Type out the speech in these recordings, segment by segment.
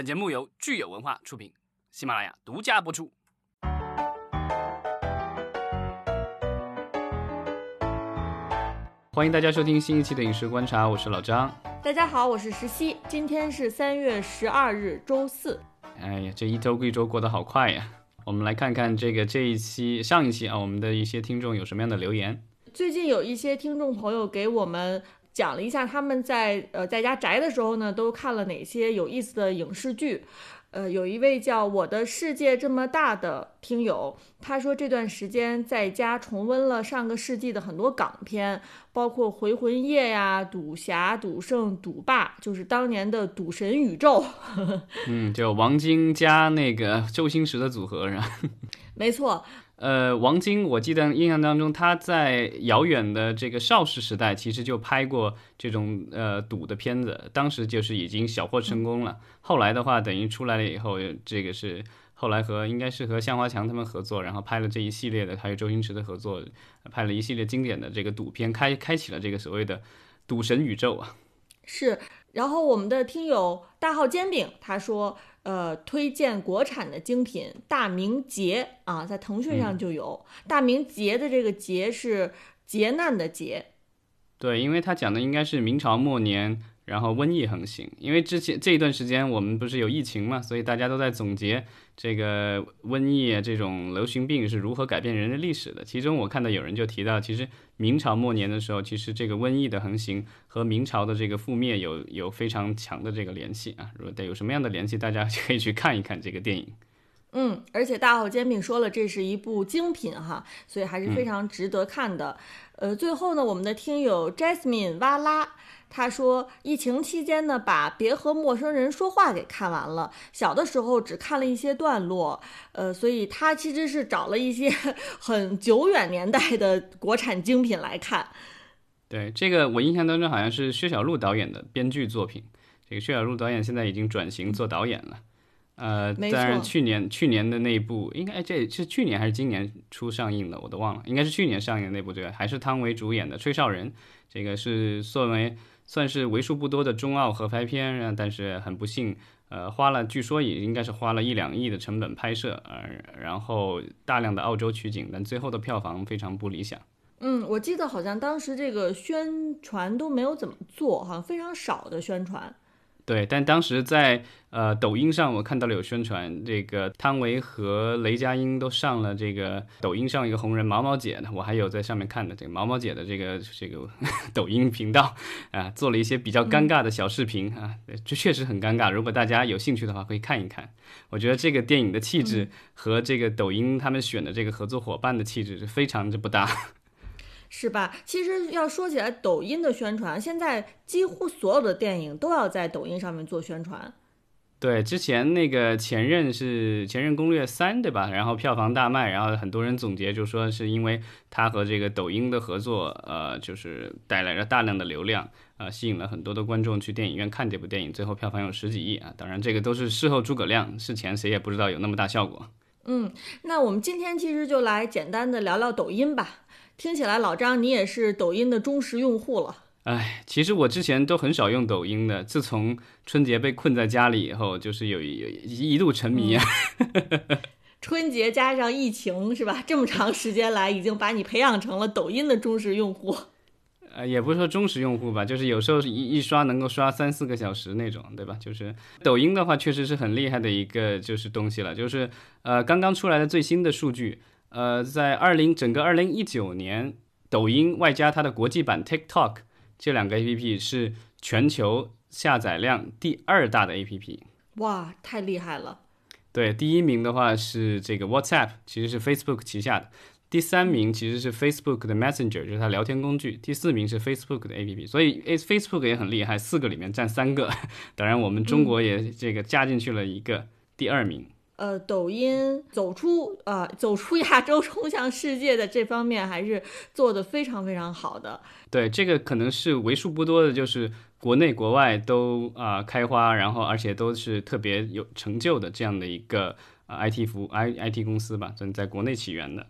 本节目由聚友文化出品，喜马拉雅独家播出。欢迎大家收听新一期的《影视观察》，我是老张。大家好，我是石溪。今天是三月十二日，周四。哎呀，这一周一周过得好快呀！我们来看看这个这一期、上一期啊，我们的一些听众有什么样的留言。最近有一些听众朋友给我们讲了一下他们在呃在家宅的时候呢，都看了哪些有意思的影视剧。呃，有一位叫我的世界这么大的听友，他说这段时间在家重温了上个世纪的很多港片，包括《回魂夜》呀、《赌侠》《赌圣》《赌霸》，就是当年的赌神宇宙。嗯，就王晶加那个周星驰的组合是吧？没错。呃，王晶，我记得印象当中，他在遥远的这个邵氏时代，其实就拍过这种呃赌的片子，当时就是已经小获成功了。后来的话，等于出来了以后，这个是后来和应该是和向华强他们合作，然后拍了这一系列的，还有周星驰的合作，拍了一系列经典的这个赌片，开开启了这个所谓的赌神宇宙啊。是，然后我们的听友大号煎饼他说。呃，推荐国产的精品《大明劫》啊，在腾讯上就有《大明劫》的这个“劫”是劫难的“劫”。对，因为他讲的应该是明朝末年，然后瘟疫横行。因为之前这一段时间我们不是有疫情嘛，所以大家都在总结这个瘟疫这种流行病是如何改变人类历史的。其中我看到有人就提到，其实。明朝末年的时候，其实这个瘟疫的横行和明朝的这个覆灭有有非常强的这个联系啊。如果得有什么样的联系，大家可以去看一看这个电影。嗯，而且大号煎饼说了，这是一部精品哈，所以还是非常值得看的。呃，最后呢，我们的听友 Jasmine 哇啦。他说，疫情期间呢，把《别和陌生人说话》给看完了。小的时候只看了一些段落，呃，所以他其实是找了一些 很久远年代的国产精品来看。对，这个我印象当中好像是薛晓路导演的编剧作品。这个薛晓路导演现在已经转型做导演了。呃，当然去年去年的那部，应该这是去年还是今年初上映的，我都忘了，应该是去年上映的那部对吧？还是汤唯主演的《吹哨人》，这个是作为。算是为数不多的中澳合拍片，但是很不幸，呃，花了据说也应该是花了一两亿的成本拍摄，呃，然后大量的澳洲取景，但最后的票房非常不理想。嗯，我记得好像当时这个宣传都没有怎么做，好像非常少的宣传。对，但当时在呃抖音上，我看到了有宣传，这个汤唯和雷佳音都上了这个抖音上一个红人毛毛姐呢，我还有在上面看的这个毛毛姐的这个这个 抖音频道啊，做了一些比较尴尬的小视频啊，这确实很尴尬。如果大家有兴趣的话，可以看一看。我觉得这个电影的气质和这个抖音他们选的这个合作伙伴的气质是非常之不搭。是吧？其实要说起来，抖音的宣传，现在几乎所有的电影都要在抖音上面做宣传。对，之前那个前任是《前任攻略三》，对吧？然后票房大卖，然后很多人总结就说是因为他和这个抖音的合作，呃，就是带来了大量的流量，呃，吸引了很多的观众去电影院看这部电影，最后票房有十几亿啊。当然，这个都是事后诸葛亮，事前谁也不知道有那么大效果。嗯，那我们今天其实就来简单的聊聊抖音吧。听起来老张，你也是抖音的忠实用户了。哎，其实我之前都很少用抖音的，自从春节被困在家里以后，就是有有一度沉迷啊。春节加上疫情是吧？这么长时间来，已经把你培养成了抖音的忠实用户。呃，也不是说忠实用户吧，就是有时候一一刷能够刷三四个小时那种，对吧？就是抖音的话，确实是很厉害的一个就是东西了。就是呃，刚刚出来的最新的数据。呃，在二零整个二零一九年，抖音外加它的国际版 TikTok 这两个 APP 是全球下载量第二大的 APP。哇，太厉害了！对，第一名的话是这个 WhatsApp，其实是 Facebook 旗下的。第三名其实是 Facebook 的 Messenger，就是它聊天工具。第四名是 Facebook 的 APP，所以 Facebook 也很厉害，四个里面占三个。当然，我们中国也这个加进去了一个第二名。呃，抖音走出啊，走出亚洲，冲向世界的这方面还是做的非常非常好的。对，这个可能是为数不多的，就是国内国外都啊开花，然后而且都是特别有成就的这样的一个啊 IT 服 I IT 公司吧，正在国内起源的。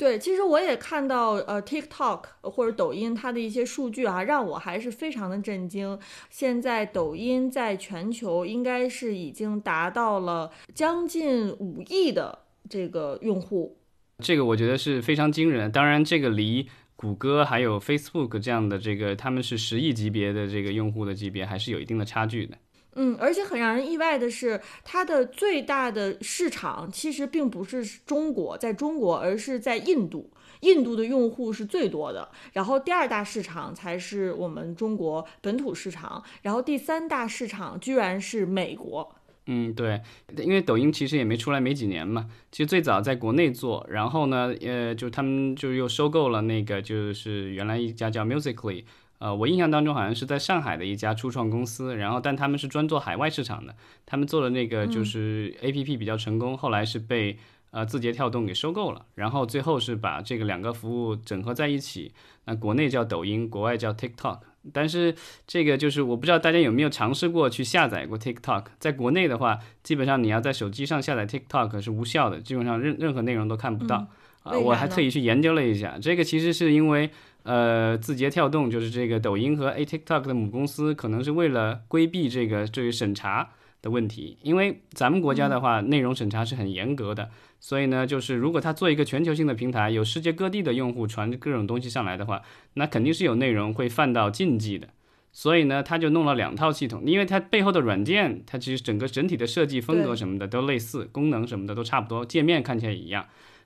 对，其实我也看到，呃，TikTok 或者抖音它的一些数据啊，让我还是非常的震惊。现在抖音在全球应该是已经达到了将近五亿的这个用户，这个我觉得是非常惊人。当然，这个离谷歌还有 Facebook 这样的这个他们是十亿级别的这个用户的级别还是有一定的差距的。嗯，而且很让人意外的是，它的最大的市场其实并不是中国，在中国，而是在印度。印度的用户是最多的，然后第二大市场才是我们中国本土市场，然后第三大市场居然是美国。嗯，对，因为抖音其实也没出来没几年嘛，其实最早在国内做，然后呢，呃，就他们就又收购了那个，就是原来一家叫 Musically。呃，我印象当中好像是在上海的一家初创公司，然后但他们是专做海外市场的，他们做的那个就是 A P P 比较成功，后来是被呃字节跳动给收购了，然后最后是把这个两个服务整合在一起，那国内叫抖音，国外叫 TikTok，但是这个就是我不知道大家有没有尝试过去下载过 TikTok，在国内的话，基本上你要在手机上下载 TikTok 是无效的，基本上任任何内容都看不到。啊，我还特意去研究了一下，这个其实是因为。呃，字节跳动就是这个抖音和 A TikTok 的母公司，可能是为了规避这个这个审查的问题。因为咱们国家的话，内容审查是很严格的，所以呢，就是如果它做一个全球性的平台，有世界各地的用户传各种东西上来的话，那肯定是有内容会犯到禁忌的。所以呢，他就弄了两套系统，因为它背后的软件，它其实整个整体的设计风格什么的都类似，功能什么的都差不多，界面看起来一样。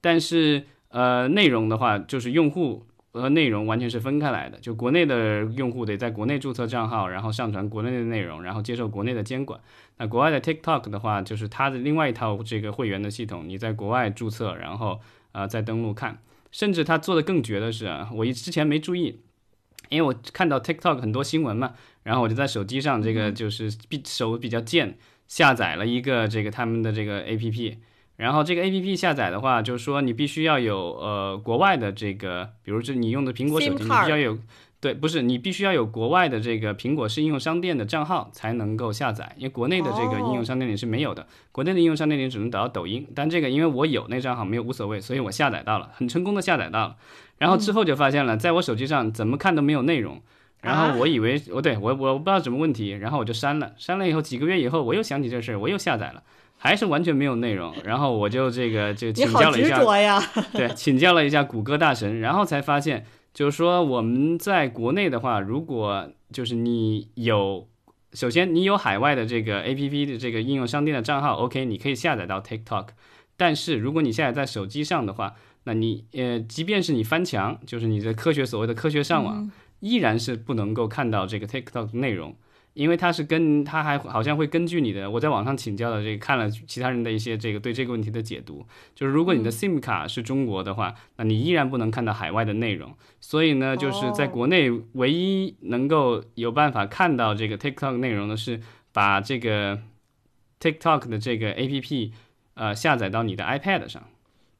但是呃，内容的话，就是用户。和内容完全是分开来的，就国内的用户得在国内注册账号，然后上传国内的内容，然后接受国内的监管。那国外的 TikTok 的话，就是它的另外一套这个会员的系统，你在国外注册，然后呃再登录看。甚至它做的更绝的是啊，我之前没注意，因为我看到 TikTok 很多新闻嘛，然后我就在手机上这个就是比手比较贱，下载了一个这个他们的这个 APP。然后这个 A P P 下载的话，就是说你必须要有呃国外的这个，比如这你用的苹果手机，你必须要有，对，不是你必须要有国外的这个苹果是应用商店的账号才能够下载，因为国内的这个应用商店里是没有的，国内的应用商店里只能导到抖音，但这个因为我有那账号没有无所谓，所以我下载到了，很成功的下载到了，然后之后就发现了，在我手机上怎么看都没有内容，然后我以为我对我我不知道什么问题，然后我就删了，删了以后几个月以后我又想起这事儿，我又下载了。还是完全没有内容，然后我就这个 就请教了一下，对，请教了一下谷歌大神，然后才发现，就是说我们在国内的话，如果就是你有，首先你有海外的这个 A P P 的这个应用商店的账号，OK，你可以下载到 TikTok，但是如果你下载在手机上的话，那你呃，即便是你翻墙，就是你的科学所谓的科学上网，依然是不能够看到这个 TikTok 内容。因为它是跟它还好像会根据你的，我在网上请教的这个看了其他人的一些这个对这个问题的解读，就是如果你的 SIM 卡是中国的话，那你依然不能看到海外的内容。所以呢，就是在国内唯一能够有办法看到这个 TikTok 内容的是把这个 TikTok 的这个 APP 呃下载到你的 iPad 上，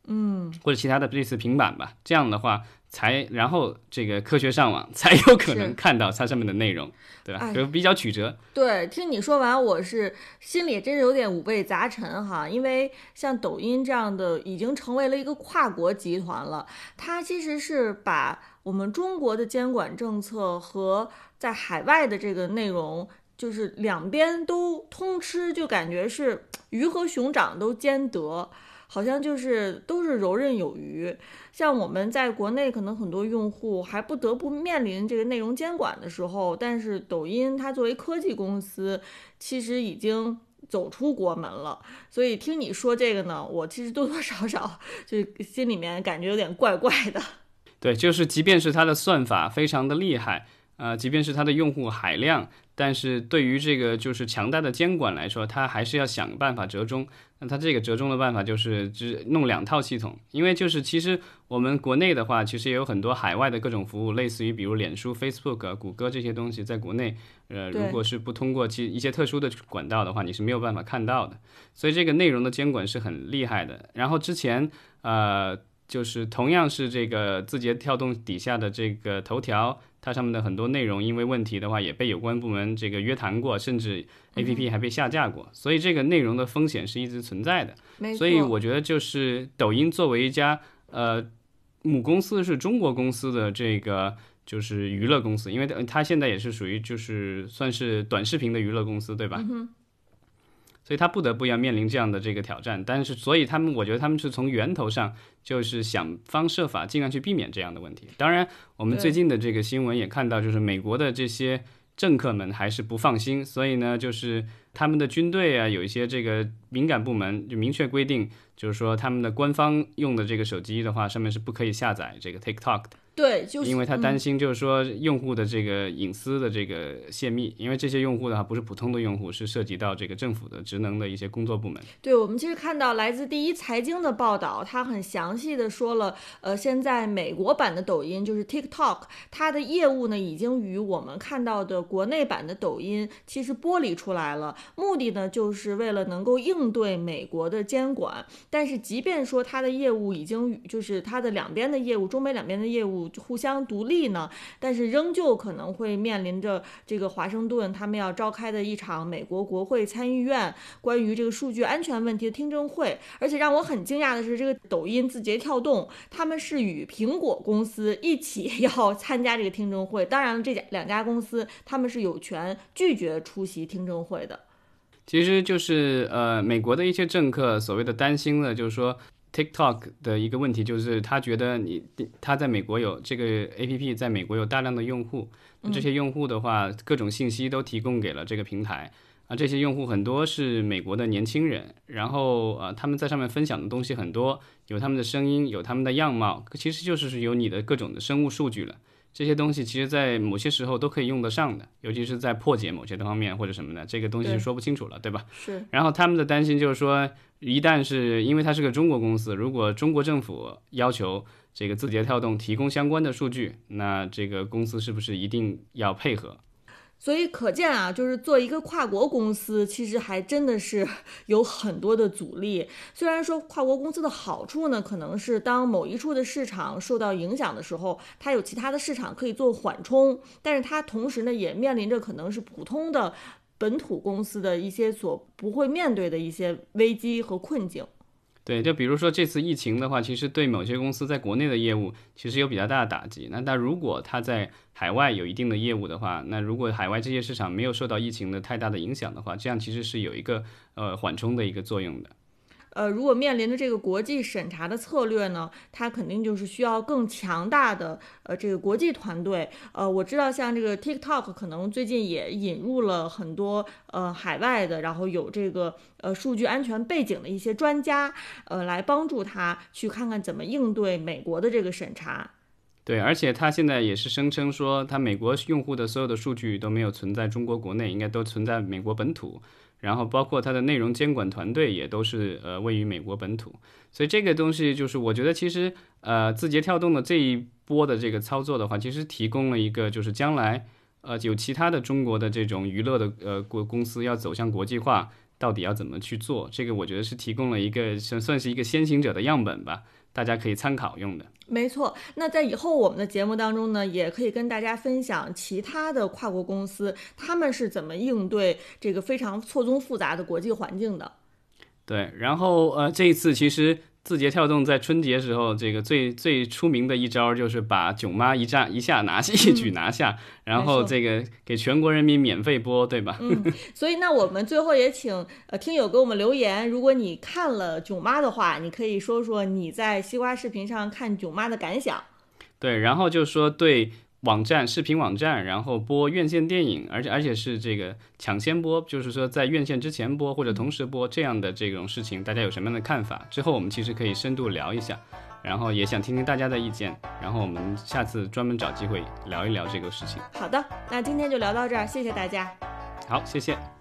嗯，或者其他的类似平板吧。这样的话。才然后这个科学上网才有可能看到它上面的内容，对吧？就比较曲折。对，听你说完，我是心里真是有点五味杂陈哈。因为像抖音这样的已经成为了一个跨国集团了，它其实是把我们中国的监管政策和在海外的这个内容，就是两边都通吃，就感觉是鱼和熊掌都兼得。好像就是都是游刃有余，像我们在国内可能很多用户还不得不面临这个内容监管的时候，但是抖音它作为科技公司，其实已经走出国门了。所以听你说这个呢，我其实多多少少就心里面感觉有点怪怪的。对，就是即便是它的算法非常的厉害，呃，即便是它的用户海量。但是对于这个就是强大的监管来说，它还是要想办法折中。那它这个折中的办法就是只弄两套系统，因为就是其实我们国内的话，其实也有很多海外的各种服务，类似于比如脸书、Facebook、谷歌这些东西，在国内，呃，如果是不通过其一些特殊的管道的话，你是没有办法看到的。所以这个内容的监管是很厉害的。然后之前，呃，就是同样是这个字节跳动底下的这个头条。它上面的很多内容，因为问题的话，也被有关部门这个约谈过，甚至 A P P 还被下架过，所以这个内容的风险是一直存在的。所以我觉得，就是抖音作为一家呃母公司是中国公司的这个就是娱乐公司，因为它现在也是属于就是算是短视频的娱乐公司，对吧？所以他不得不要面临这样的这个挑战，但是所以他们，我觉得他们是从源头上就是想方设法尽量去避免这样的问题。当然，我们最近的这个新闻也看到，就是美国的这些政客们还是不放心，所以呢，就是他们的军队啊，有一些这个敏感部门就明确规定，就是说他们的官方用的这个手机的话，上面是不可以下载这个 TikTok 的。对，就是因为他担心，就是说用户的这个隐私的这个泄密，因为这些用户的话不是普通的用户，是涉及到这个政府的职能的一些工作部门。对，我们其实看到来自第一财经的报道，他很详细的说了，呃，现在美国版的抖音就是 TikTok，它的业务呢已经与我们看到的国内版的抖音其实剥离出来了，目的呢就是为了能够应对美国的监管。但是即便说它的业务已经就是它的两边的业务，中美两边的业务。互相独立呢，但是仍旧可能会面临着这个华盛顿他们要召开的一场美国国会参议院关于这个数据安全问题的听证会。而且让我很惊讶的是，这个抖音、字节跳动他们是与苹果公司一起 要参加这个听证会。当然了，这两家公司他们是有权拒绝出席听证会的。其实就是呃，美国的一些政客所谓的担心呢，就是说。TikTok 的一个问题就是，他觉得你他在美国有这个 APP，在美国有大量的用户，这些用户的话，各种信息都提供给了这个平台啊。这些用户很多是美国的年轻人，然后呃，他们在上面分享的东西很多，有他们的声音，有他们的样貌，其实就是有你的各种的生物数据了。这些东西其实，在某些时候都可以用得上的，尤其是在破解某些方面或者什么的，这个东西就说不清楚了，对吧？是。然后他们的担心就是说，一旦是因为它是个中国公司，如果中国政府要求这个字节跳动提供相关的数据，那这个公司是不是一定要配合？所以可见啊，就是做一个跨国公司，其实还真的是 有很多的阻力。虽然说跨国公司的好处呢，可能是当某一处的市场受到影响的时候，它有其他的市场可以做缓冲，但是它同时呢，也面临着可能是普通的本土公司的一些所不会面对的一些危机和困境。对，就比如说这次疫情的话，其实对某些公司在国内的业务其实有比较大的打击。那但如果它在海外有一定的业务的话，那如果海外这些市场没有受到疫情的太大的影响的话，这样其实是有一个呃缓冲的一个作用的。呃，如果面临着这个国际审查的策略呢，它肯定就是需要更强大的呃这个国际团队。呃，我知道像这个 TikTok 可能最近也引入了很多呃海外的，然后有这个呃数据安全背景的一些专家，呃来帮助他去看看怎么应对美国的这个审查。对，而且他现在也是声称说，他美国用户的所有的数据都没有存在中国国内，应该都存在美国本土。然后包括它的内容监管团队也都是呃位于美国本土，所以这个东西就是我觉得其实呃字节跳动的这一波的这个操作的话，其实提供了一个就是将来呃有其他的中国的这种娱乐的呃国公司要走向国际化，到底要怎么去做？这个我觉得是提供了一个算算是一个先行者的样本吧。大家可以参考用的，没错。那在以后我们的节目当中呢，也可以跟大家分享其他的跨国公司，他们是怎么应对这个非常错综复杂的国际环境的。对，然后呃，这一次其实。字节跳动在春节时候，这个最最出名的一招就是把囧妈一炸一下拿下，一举拿下，然后这个给全国人民免费播，对吧？嗯，所以那我们最后也请呃听友给我们留言，如果你看了囧妈的话，你可以说说你在西瓜视频上看囧妈的感想。对，然后就说对。网站视频网站，然后播院线电影，而且而且是这个抢先播，就是说在院线之前播或者同时播这样的这种事情，大家有什么样的看法？之后我们其实可以深度聊一下，然后也想听听大家的意见，然后我们下次专门找机会聊一聊这个事情。好的，那今天就聊到这儿，谢谢大家。好，谢谢。